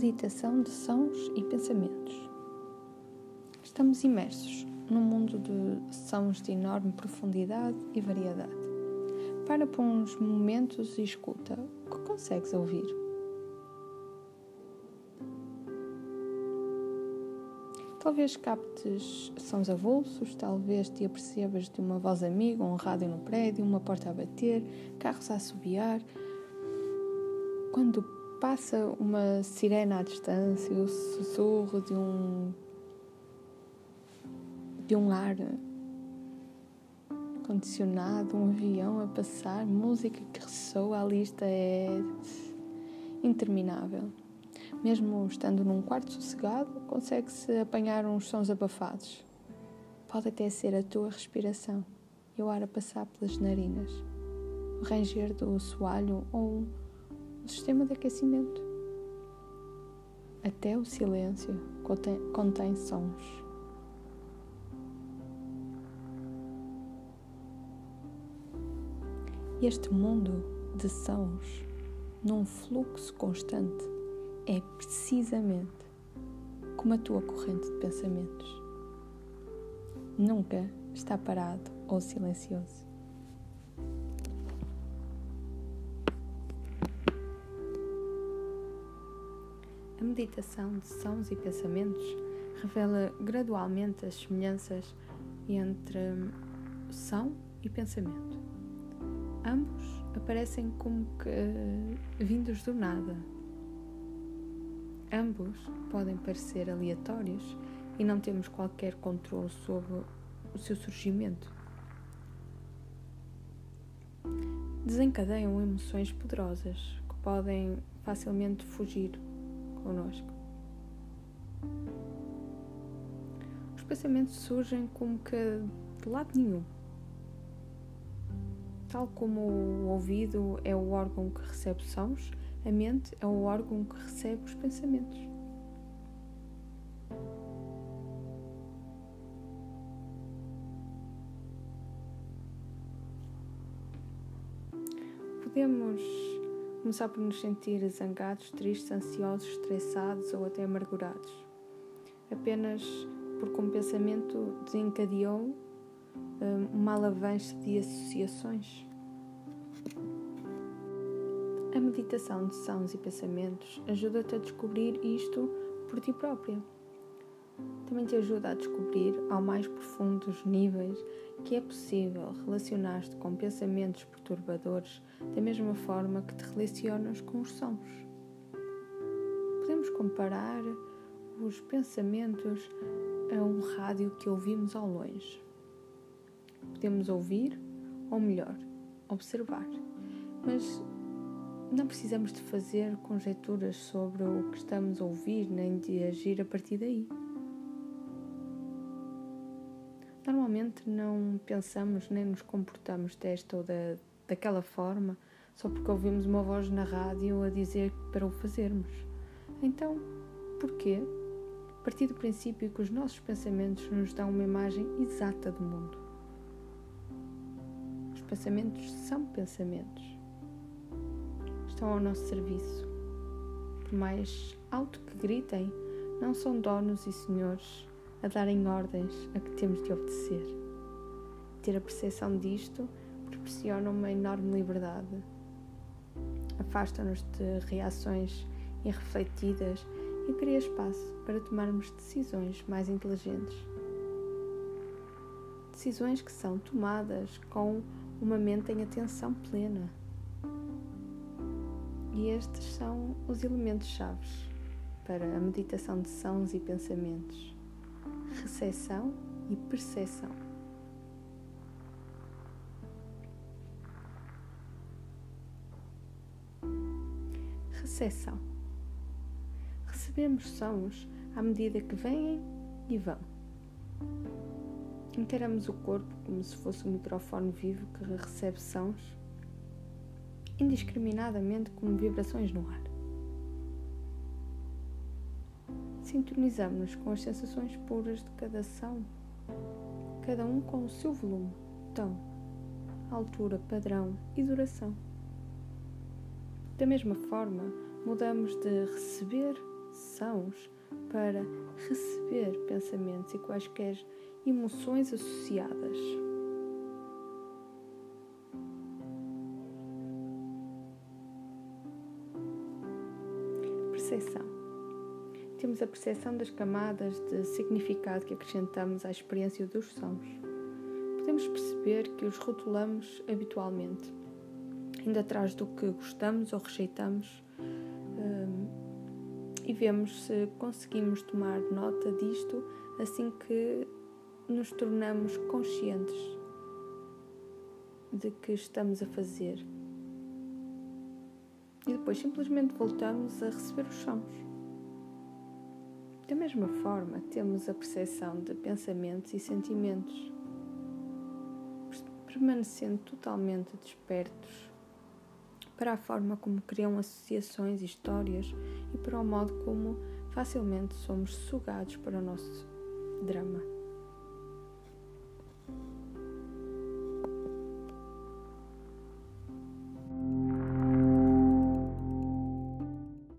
Meditação de sons e pensamentos. Estamos imersos num mundo de sons de enorme profundidade e variedade. Para por uns momentos e escuta o que consegues ouvir. Talvez captes sons avulsos, talvez te apercebas de uma voz amiga, um rádio no prédio, uma porta a bater, carros a assobiar. Quando passa uma sirena à distância, o sussurro de um de um ar condicionado, um avião a passar, música que ressoa, a lista é interminável. Mesmo estando num quarto sossegado, consegue-se apanhar uns sons abafados. Pode até ser a tua respiração e o ar a passar pelas narinas, o ranger do soalho ou sistema de aquecimento. Até o silêncio contém, contém sons. Este mundo de sons, num fluxo constante, é precisamente como a tua corrente de pensamentos. Nunca está parado ou silencioso. A meditação de sons e pensamentos revela gradualmente as semelhanças entre som e pensamento. Ambos aparecem como que vindos do nada. Ambos podem parecer aleatórios e não temos qualquer controle sobre o seu surgimento. Desencadeiam emoções poderosas que podem facilmente fugir conosco. Os pensamentos surgem como que de lado nenhum. Tal como o ouvido é o órgão que recebe sons, a mente é o órgão que recebe os pensamentos. Podemos começar por nos sentir zangados, tristes, ansiosos, estressados ou até amargurados, apenas porque um pensamento desencadeou uma alavanche de associações. A meditação de sons e pensamentos ajuda-te a descobrir isto por ti própria. Também te ajuda a descobrir, ao mais profundos níveis, que é possível relacionar-te com pensamentos perturbadores da mesma forma que te relacionas com os sons. Podemos comparar os pensamentos a um rádio que ouvimos ao longe. Podemos ouvir, ou melhor, observar, mas não precisamos de fazer conjecturas sobre o que estamos a ouvir nem de agir a partir daí. Normalmente não pensamos nem nos comportamos desta ou da, daquela forma só porque ouvimos uma voz na rádio a dizer para o fazermos. Então, porquê? A partir do princípio que os nossos pensamentos nos dão uma imagem exata do mundo. Os pensamentos são pensamentos. Estão ao nosso serviço. Por mais alto que gritem, não são donos e senhores a darem ordens a que temos de obedecer. Ter a percepção disto proporciona uma enorme liberdade. Afasta-nos de reações irrefletidas e cria espaço para tomarmos decisões mais inteligentes. Decisões que são tomadas com uma mente em atenção plena. E estes são os elementos chaves para a meditação de sons e pensamentos recepção e percepção. Recepção. Recebemos sons à medida que vêm e vão. Encaramos o corpo como se fosse um microfone vivo que recebe sons indiscriminadamente como vibrações no ar. Sintonizamos-nos com as sensações puras de cada som, cada um com o seu volume, tom, altura, padrão e duração. Da mesma forma, mudamos de receber sãos para receber pensamentos e quaisquer emoções associadas. Percepção. Temos a percepção das camadas de significado que acrescentamos à experiência dos sons. Podemos perceber que os rotulamos habitualmente, indo atrás do que gostamos ou rejeitamos e vemos se conseguimos tomar nota disto assim que nos tornamos conscientes de que estamos a fazer. E depois simplesmente voltamos a receber os sons. Da mesma forma, temos a percepção de pensamentos e sentimentos, permanecendo totalmente despertos para a forma como criam associações e histórias e para o modo como facilmente somos sugados para o nosso drama.